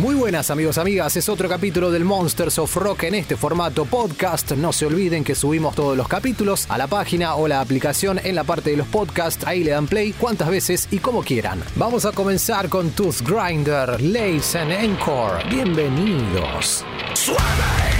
Muy buenas amigos, amigas, es otro capítulo del Monsters of Rock en este formato podcast. No se olviden que subimos todos los capítulos a la página o la aplicación en la parte de los podcasts. Ahí le dan play cuantas veces y como quieran. Vamos a comenzar con Tooth Grinder, Lace and Encore. Bienvenidos. Monsters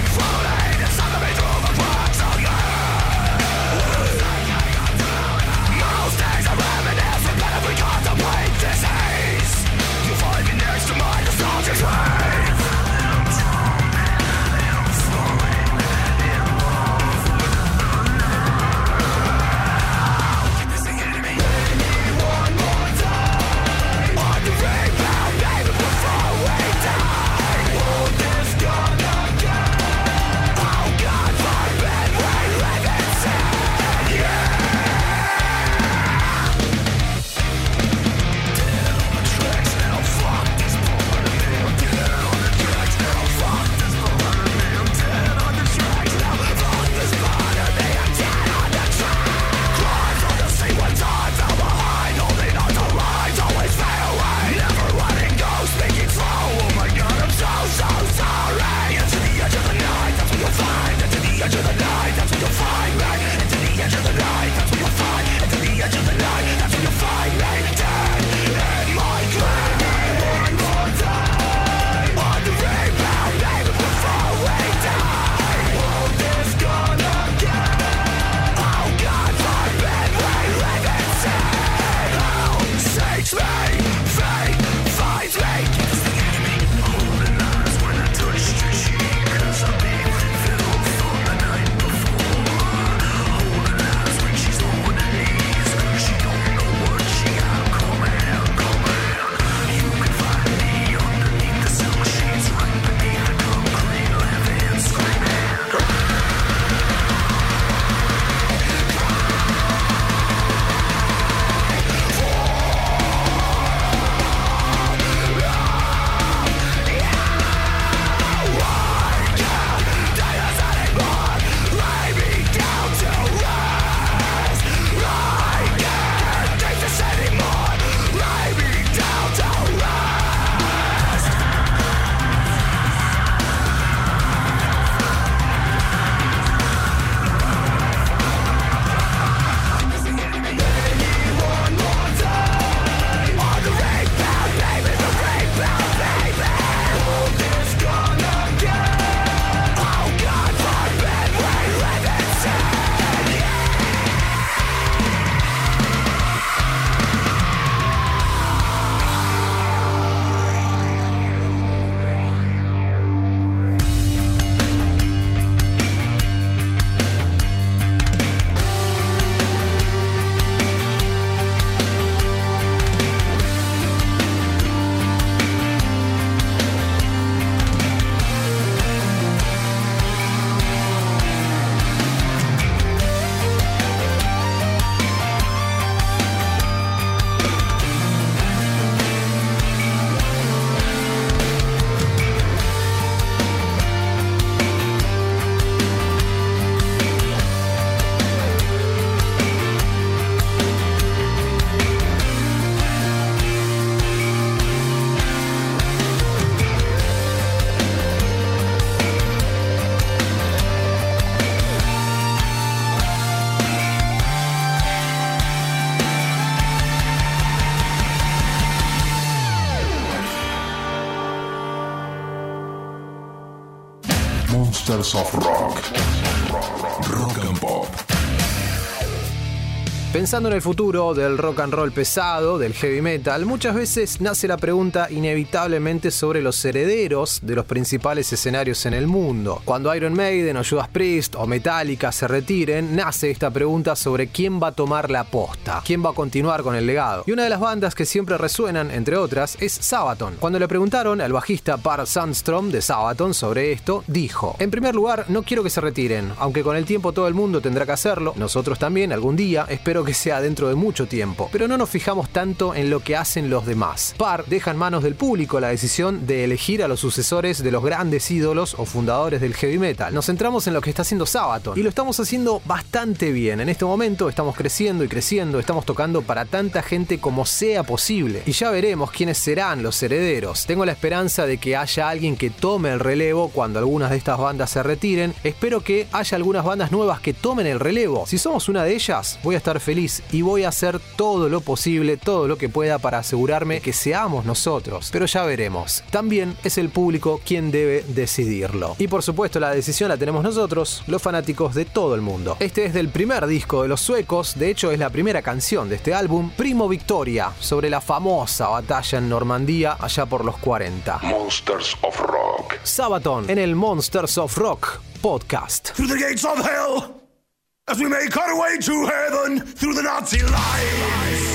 of Rock. Pensando en el futuro del rock and roll pesado, del heavy metal, muchas veces nace la pregunta inevitablemente sobre los herederos de los principales escenarios en el mundo. Cuando Iron Maiden o Judas Priest o Metallica se retiren, nace esta pregunta sobre quién va a tomar la posta, quién va a continuar con el legado. Y una de las bandas que siempre resuenan, entre otras, es Sabaton. Cuando le preguntaron al bajista Par Sandstrom de Sabaton sobre esto, dijo: En primer lugar, no quiero que se retiren, aunque con el tiempo todo el mundo tendrá que hacerlo, nosotros también algún día, espero que sea dentro de mucho tiempo, pero no nos fijamos tanto en lo que hacen los demás. Par deja en manos del público la decisión de elegir a los sucesores de los grandes ídolos o fundadores del heavy metal. Nos centramos en lo que está haciendo Sabaton y lo estamos haciendo bastante bien. En este momento estamos creciendo y creciendo, estamos tocando para tanta gente como sea posible y ya veremos quiénes serán los herederos. Tengo la esperanza de que haya alguien que tome el relevo cuando algunas de estas bandas se retiren. Espero que haya algunas bandas nuevas que tomen el relevo. Si somos una de ellas, voy a estar feliz y voy a hacer todo lo posible, todo lo que pueda para asegurarme que seamos nosotros. Pero ya veremos. También es el público quien debe decidirlo. Y por supuesto la decisión la tenemos nosotros, los fanáticos de todo el mundo. Este es del primer disco de los suecos, de hecho es la primera canción de este álbum, Primo Victoria, sobre la famosa batalla en Normandía allá por los 40. Monsters of Rock. Sabaton en el Monsters of Rock podcast. Through the gates of hell, as we make our way to heaven, through the Nazi lines.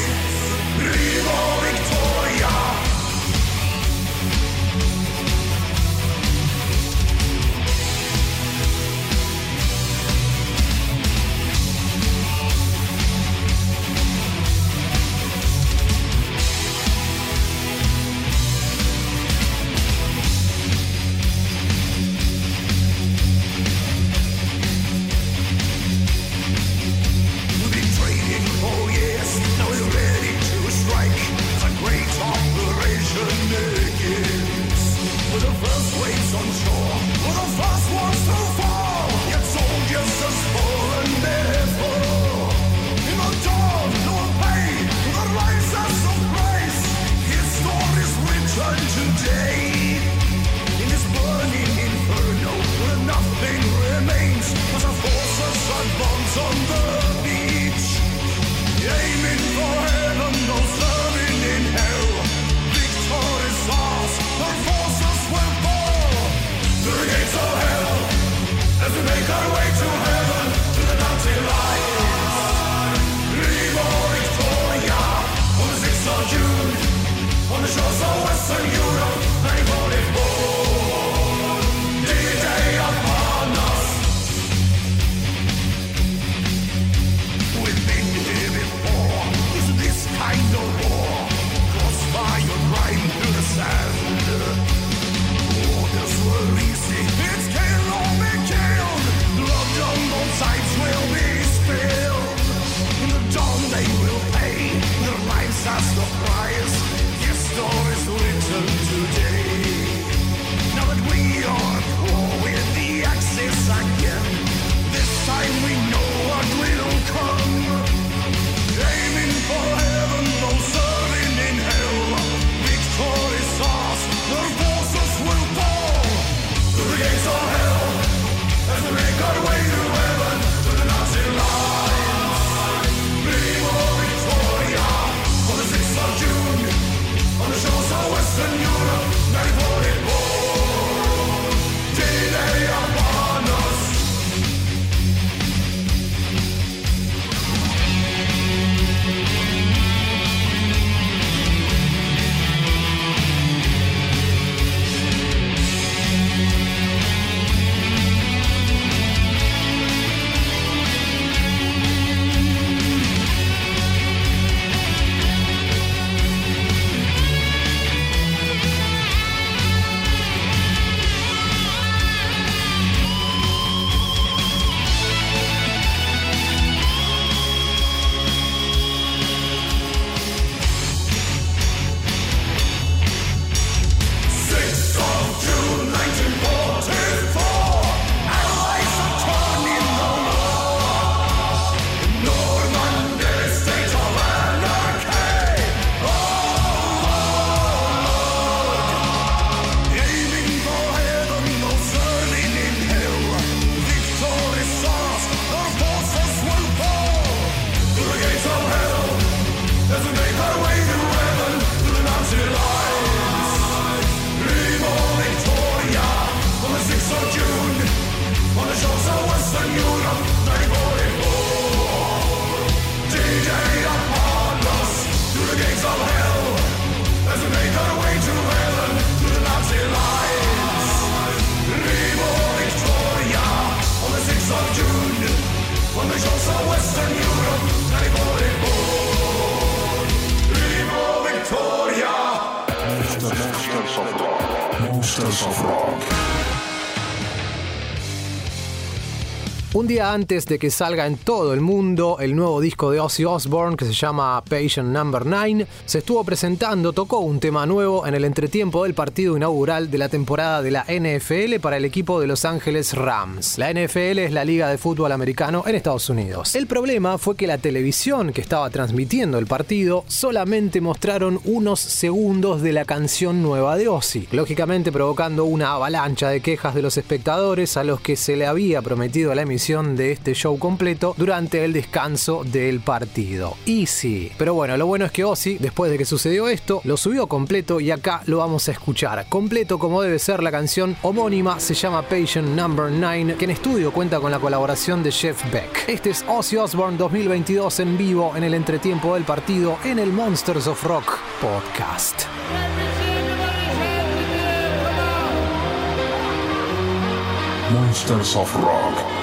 Monsters Un día antes de que salga en todo el mundo el nuevo disco de Ozzy Osbourne que se llama Patient Number 9, se estuvo presentando, tocó un tema nuevo en el entretiempo del partido inaugural de la temporada de la NFL para el equipo de Los Ángeles Rams. La NFL es la liga de fútbol americano en Estados Unidos. El problema fue que la televisión que estaba transmitiendo el partido solamente mostraron unos segundos de la canción nueva de Ozzy, lógicamente provocando una avalancha de quejas de los espectadores a los que se le había prometido la emisión de este show completo durante el descanso del partido. Easy. Pero bueno, lo bueno es que Ozzy, después de que sucedió esto, lo subió completo y acá lo vamos a escuchar. Completo como debe ser la canción homónima, se llama Patient Number 9, que en estudio cuenta con la colaboración de Jeff Beck. Este es Ozzy Osbourne 2022 en vivo en el entretiempo del partido en el Monsters of Rock podcast. Monsters of Rock.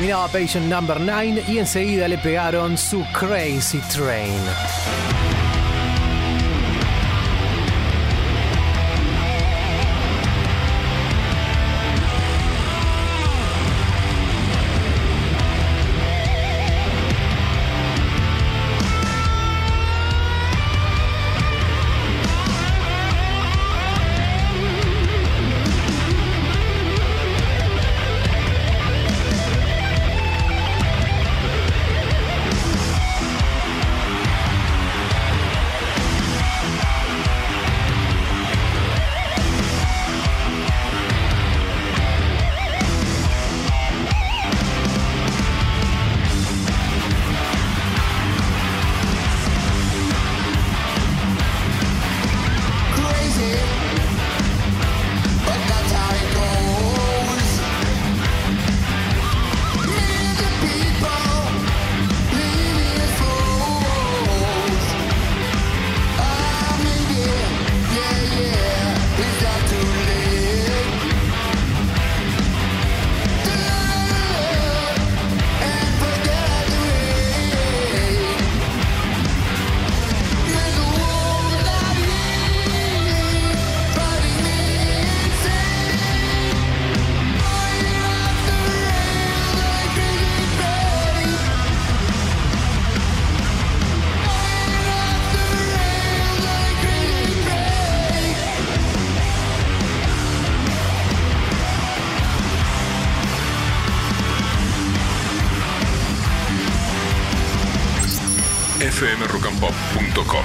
Terminaba Patient Number 9 y enseguida le pegaron su Crazy Train. fmrockandpop.com.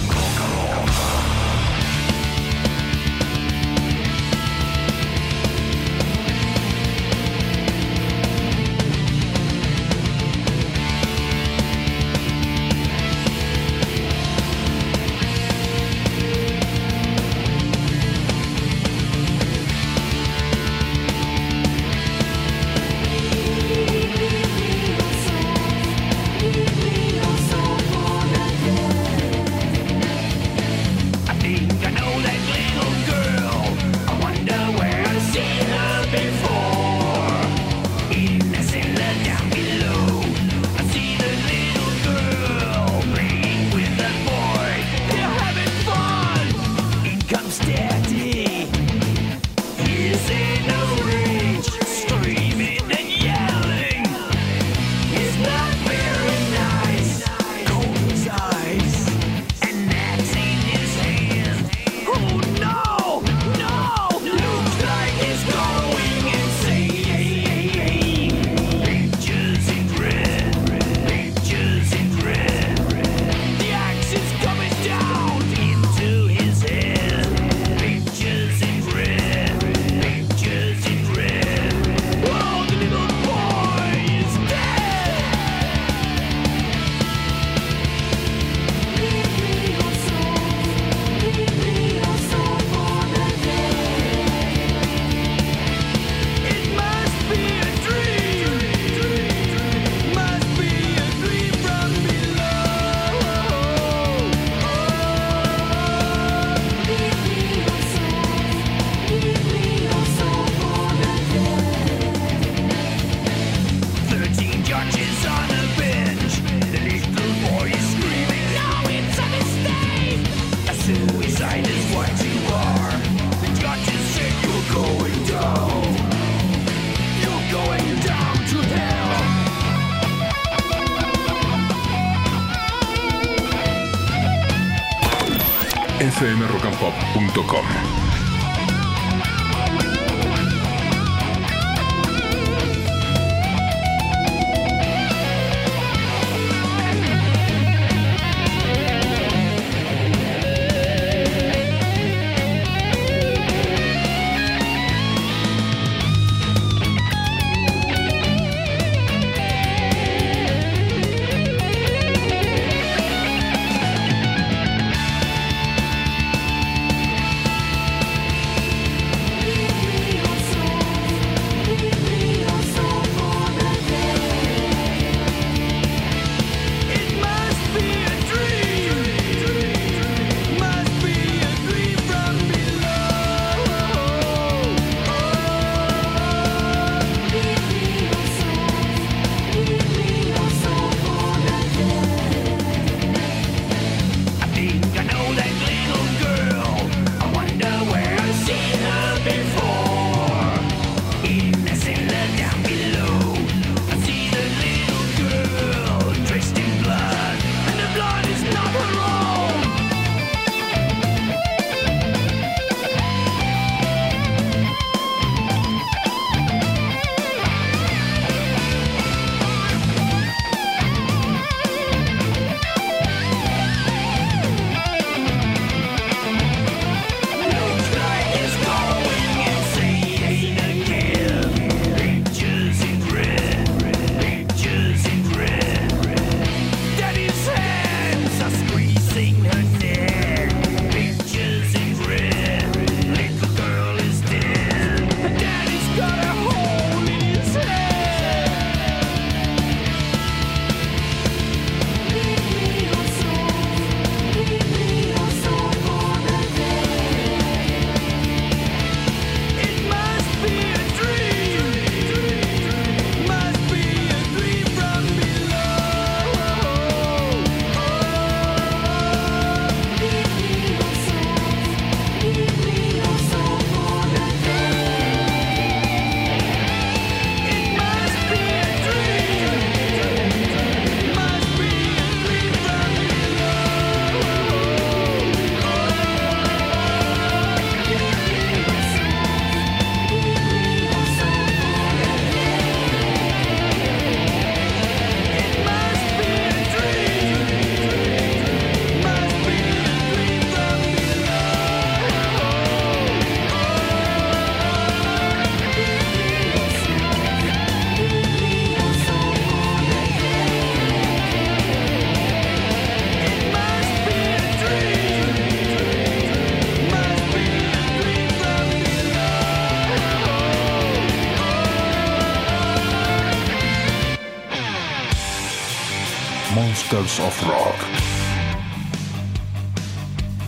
Monsters of Rock.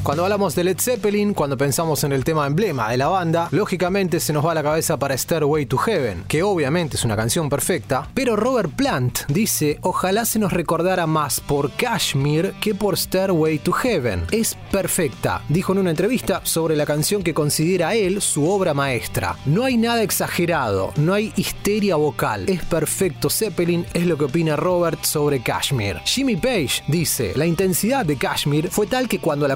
Cuando hablamos de Led Zeppelin, cuando pensamos en el tema emblema de la banda, lógicamente se nos va a la cabeza para Stairway to Heaven, que obviamente es una canción perfecta, pero Robert Plant dice, ojalá se nos recordara más por Kashmir que por Stairway to Heaven. Es perfecta, dijo en una entrevista sobre la canción que considera él su obra maestra. No hay nada exagerado, no hay histeria vocal, es perfecto Zeppelin, es lo que opina Robert sobre Kashmir. Jimmy Page dice, la intensidad de Kashmir fue tal que cuando la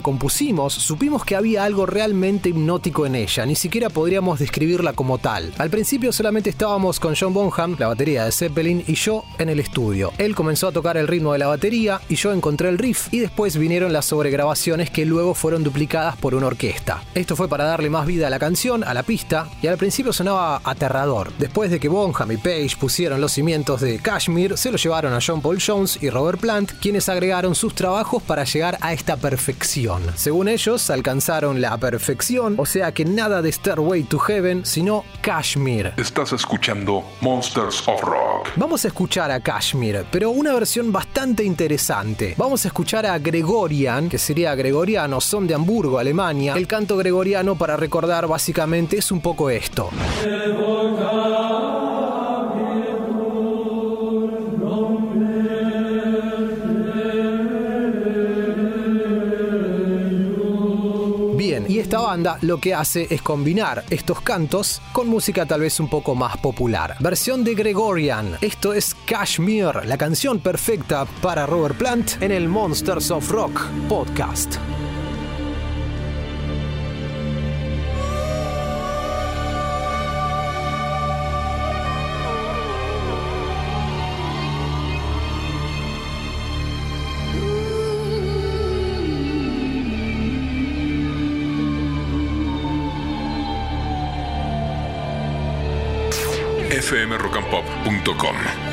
supimos que había algo realmente hipnótico en ella, ni siquiera podríamos describirla como tal. Al principio solamente estábamos con John Bonham, la batería de Zeppelin, y yo en el estudio. Él comenzó a tocar el ritmo de la batería y yo encontré el riff y después vinieron las sobregrabaciones que luego fueron duplicadas por una orquesta. Esto fue para darle más vida a la canción, a la pista, y al principio sonaba aterrador. Después de que Bonham y Page pusieron los cimientos de Kashmir, se lo llevaron a John Paul Jones y Robert Plant, quienes agregaron sus trabajos para llegar a esta perfección. Según ellos, alcanzaron la perfección, o sea que nada de Stairway to Heaven, sino Kashmir. Estás escuchando Monsters of Rock. Vamos a escuchar a Kashmir, pero una versión bastante interesante. Vamos a escuchar a Gregorian, que sería gregoriano, son de Hamburgo, Alemania. El canto gregoriano, para recordar básicamente, es un poco esto. Esta banda lo que hace es combinar estos cantos con música tal vez un poco más popular. Versión de Gregorian. Esto es Kashmir, la canción perfecta para Robert Plant en el Monsters of Rock podcast. fmrockandpop.com.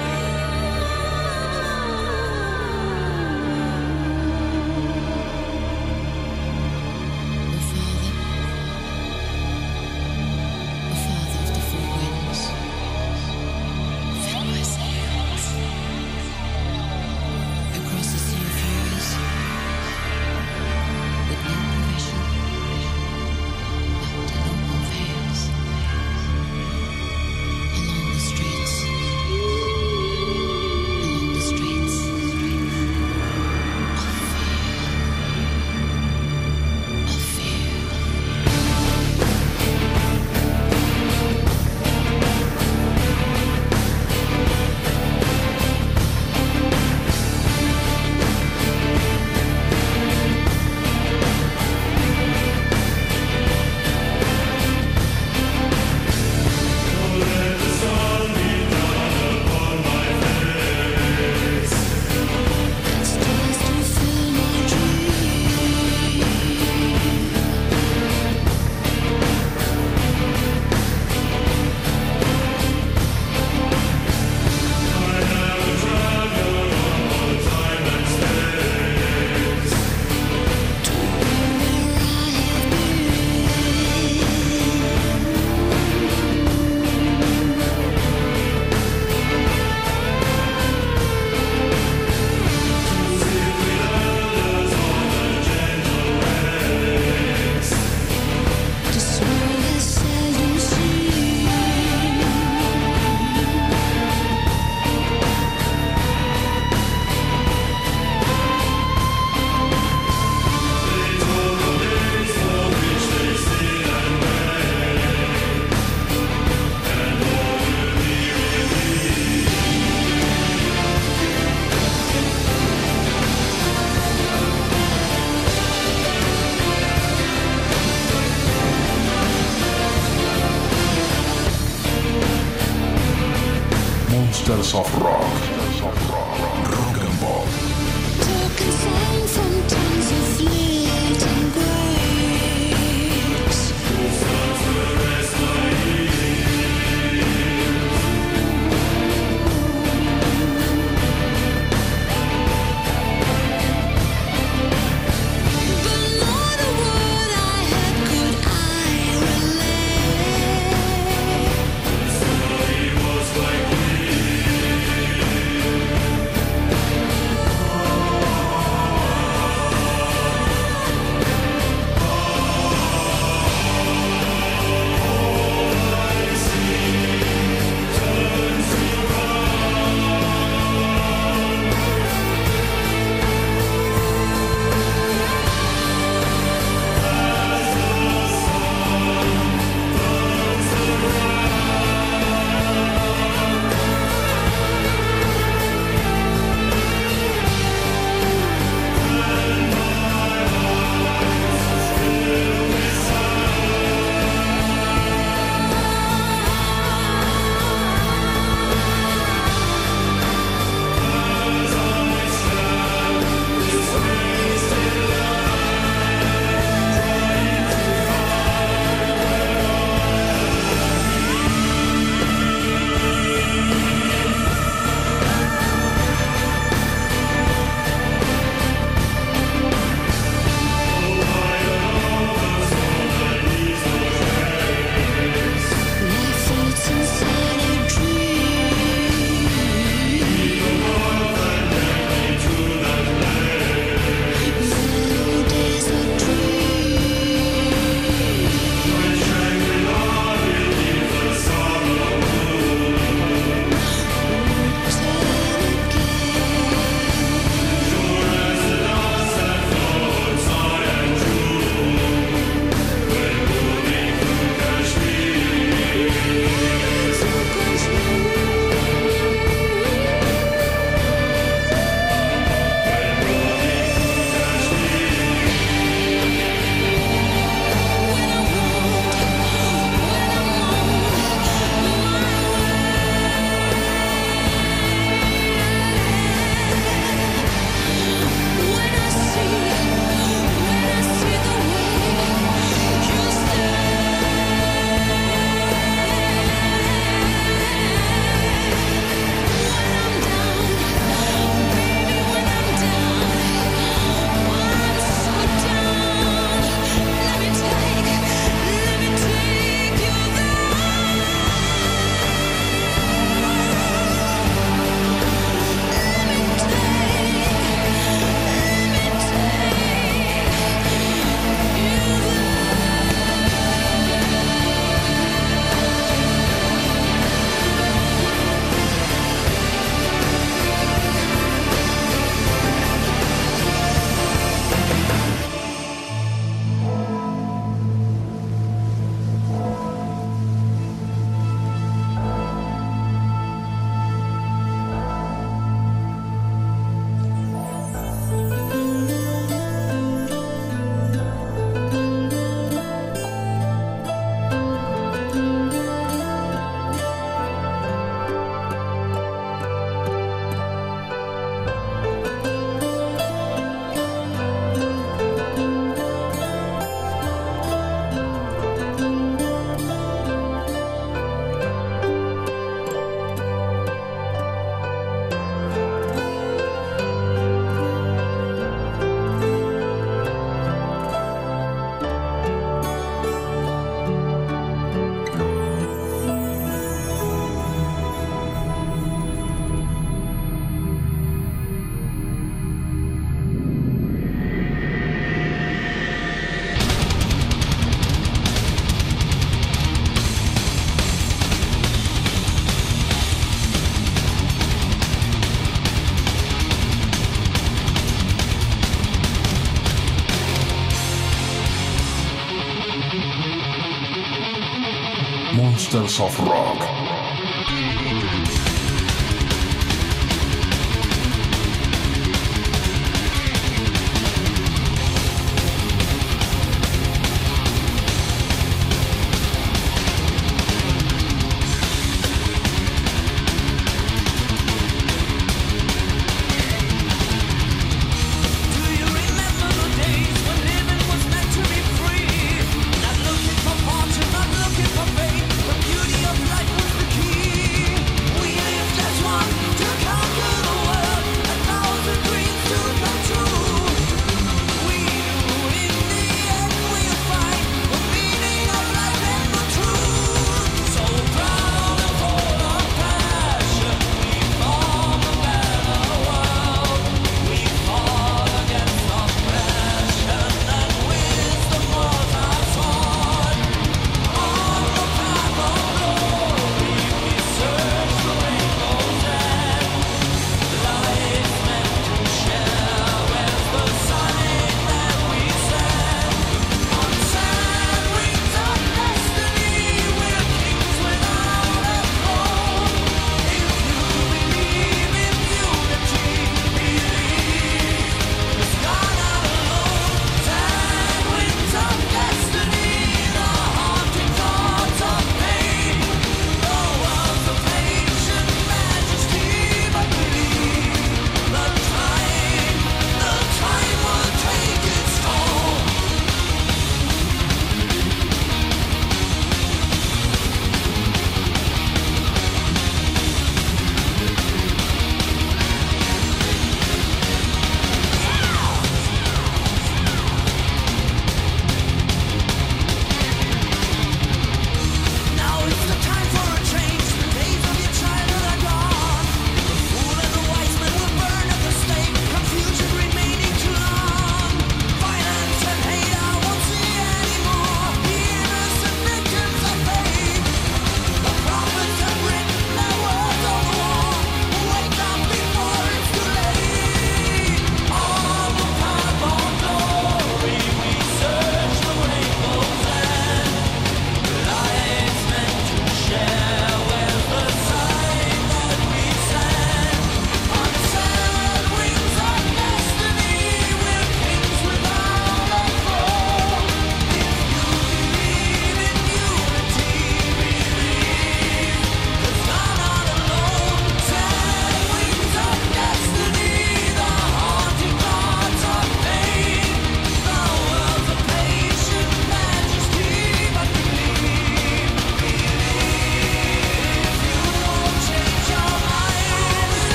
of Rock.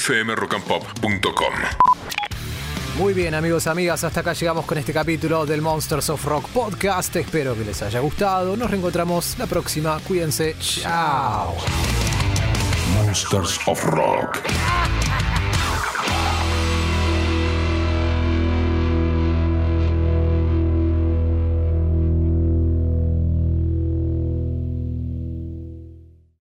fmrockandpop.com. Muy bien amigos, amigas, hasta acá llegamos con este capítulo del Monsters of Rock podcast. Espero que les haya gustado. Nos reencontramos la próxima. Cuídense. Chao. Monsters of Rock.